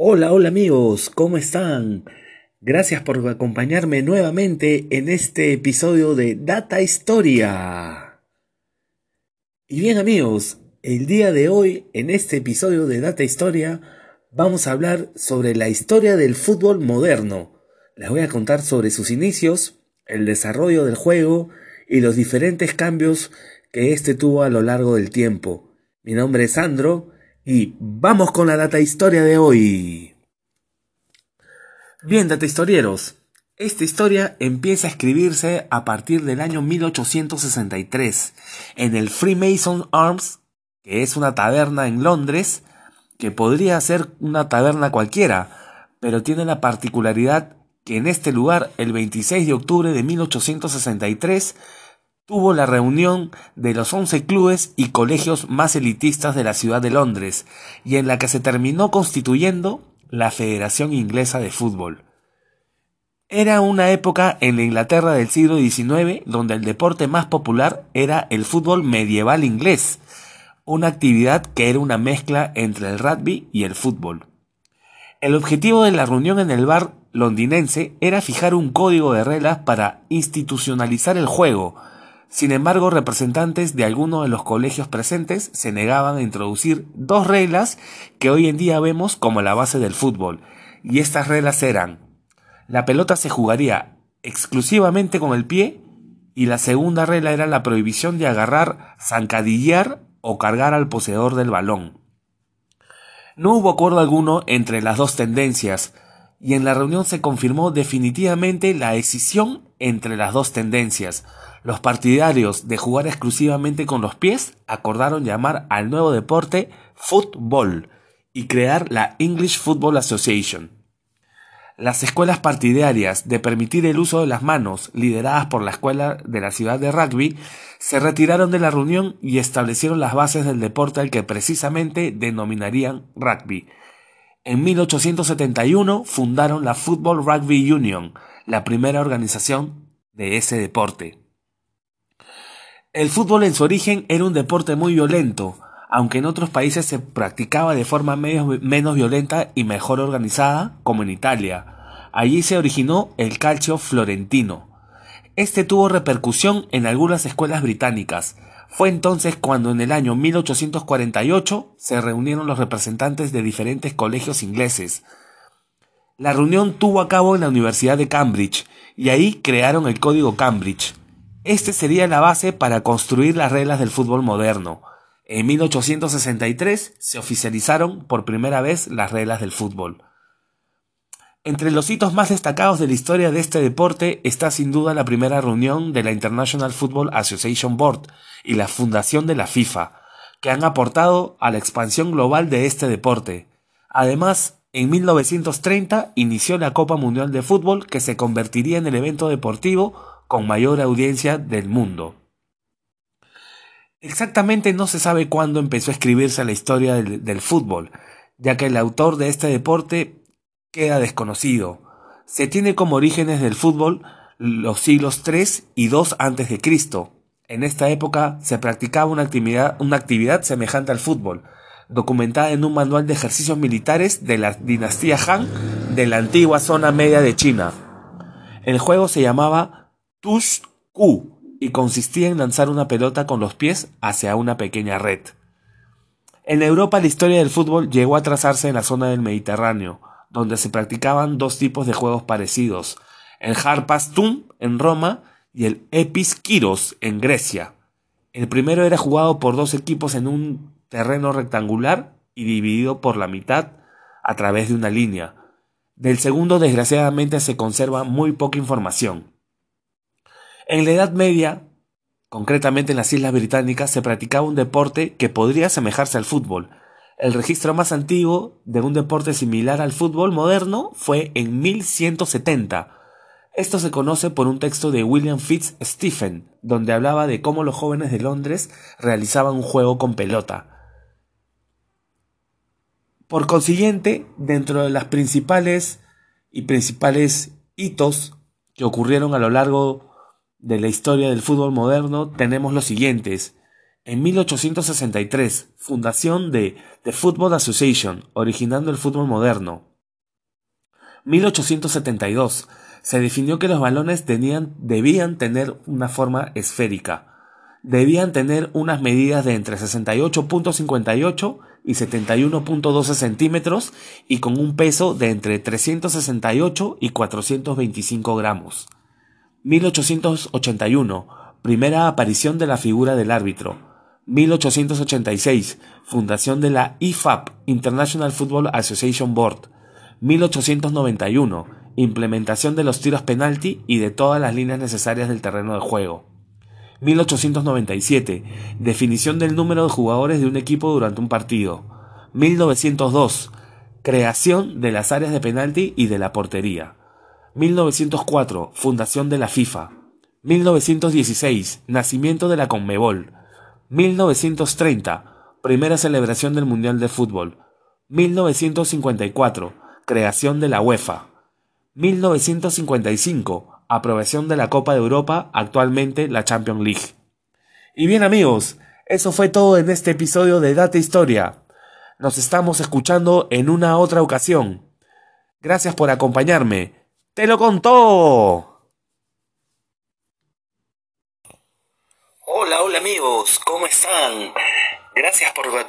Hola, hola amigos, ¿cómo están? Gracias por acompañarme nuevamente en este episodio de Data Historia. Y bien amigos, el día de hoy, en este episodio de Data Historia, vamos a hablar sobre la historia del fútbol moderno. Les voy a contar sobre sus inicios, el desarrollo del juego y los diferentes cambios que este tuvo a lo largo del tiempo. Mi nombre es Sandro y vamos con la data historia de hoy. Bien, data historieros. Esta historia empieza a escribirse a partir del año 1863 en el Freemason Arms, que es una taberna en Londres, que podría ser una taberna cualquiera, pero tiene la particularidad que en este lugar, el 26 de octubre de 1863, tuvo la reunión de los 11 clubes y colegios más elitistas de la ciudad de Londres, y en la que se terminó constituyendo la Federación Inglesa de Fútbol. Era una época en la Inglaterra del siglo XIX donde el deporte más popular era el fútbol medieval inglés, una actividad que era una mezcla entre el rugby y el fútbol. El objetivo de la reunión en el bar londinense era fijar un código de reglas para institucionalizar el juego, sin embargo, representantes de algunos de los colegios presentes se negaban a introducir dos reglas que hoy en día vemos como la base del fútbol, y estas reglas eran la pelota se jugaría exclusivamente con el pie y la segunda regla era la prohibición de agarrar, zancadillar o cargar al poseedor del balón. No hubo acuerdo alguno entre las dos tendencias, y en la reunión se confirmó definitivamente la decisión entre las dos tendencias, los partidarios de jugar exclusivamente con los pies acordaron llamar al nuevo deporte fútbol y crear la English Football Association. Las escuelas partidarias de permitir el uso de las manos, lideradas por la escuela de la ciudad de rugby, se retiraron de la reunión y establecieron las bases del deporte al que precisamente denominarían rugby. En 1871 fundaron la Football Rugby Union, la primera organización de ese deporte. El fútbol en su origen era un deporte muy violento, aunque en otros países se practicaba de forma menos violenta y mejor organizada, como en Italia. Allí se originó el calcio florentino. Este tuvo repercusión en algunas escuelas británicas. Fue entonces cuando en el año 1848 se reunieron los representantes de diferentes colegios ingleses. La reunión tuvo a cabo en la Universidad de Cambridge y ahí crearon el Código Cambridge, este sería la base para construir las reglas del fútbol moderno. En 1863 se oficializaron por primera vez las reglas del fútbol. Entre los hitos más destacados de la historia de este deporte está sin duda la primera reunión de la International Football Association Board y la fundación de la FIFA, que han aportado a la expansión global de este deporte. Además, en 1930 inició la Copa Mundial de Fútbol que se convertiría en el evento deportivo con mayor audiencia del mundo. Exactamente no se sabe cuándo empezó a escribirse la historia del, fútbol, ya que el autor de este deporte queda desconocido. Se tiene como orígenes del fútbol los siglos 3 y 2 antes de Cristo. En esta época se practicaba una actividad, una actividad semejante al fútbol, documentada en un manual de ejercicios militares de la dinastía Han de la antigua zona media de China. El juego se llamaba Tush Q y consistía en lanzar una pelota con los pies hacia una pequeña red. En Europa la historia del fútbol llegó a trazarse en la zona del Mediterráneo, donde se practicaban dos tipos de juegos parecidos, el Harpastum en Roma y el Epis en Grecia. El primero era jugado por dos equipos en un terreno rectangular y dividido por la mitad a través de una línea. Del segundo desgraciadamente se conserva muy poca información. En la Edad Media, concretamente en las Islas Británicas, se practicaba un deporte que podría asemejarse al fútbol. El registro más antiguo de un deporte similar al fútbol moderno fue en 1170. Esto se conoce por un texto de William Fitz Stephen, donde hablaba de cómo los jóvenes de Londres realizaban un juego con pelota. Por consiguiente, dentro de las principales y principales hitos que ocurrieron a lo largo de la historia del fútbol moderno tenemos los siguientes. En 1863, fundación de The Football Association, originando el fútbol moderno. 1872. Se definió que los balones debían tener una forma esférica. Debían tener unas medidas de entre 68.58 y 71.12 centímetros y con un peso de entre 368 y 425 gramos. 1881. Primera aparición de la figura del árbitro. 1886. Fundación de la IFAB, International Football Association Board. 1891. Implementación de los tiros penalti y de todas las líneas necesarias del terreno de juego. 1897. Definición del número de jugadores de un equipo durante un partido. 1902. Creación de las áreas de penalti y de la portería. 1904. Fundación de la FIFA. 1916. Nacimiento de la Conmebol. 1930. Primera celebración del Mundial de Fútbol. 1954. Creación de la UEFA. 1955 aprobación de la Copa de Europa, actualmente la Champions League. Y bien amigos, eso fue todo en este episodio de Data Historia. Nos estamos escuchando en una otra ocasión. Gracias por acompañarme. ¡Te lo contó! Hola, hola amigos, ¿cómo están? Gracias por acompañarme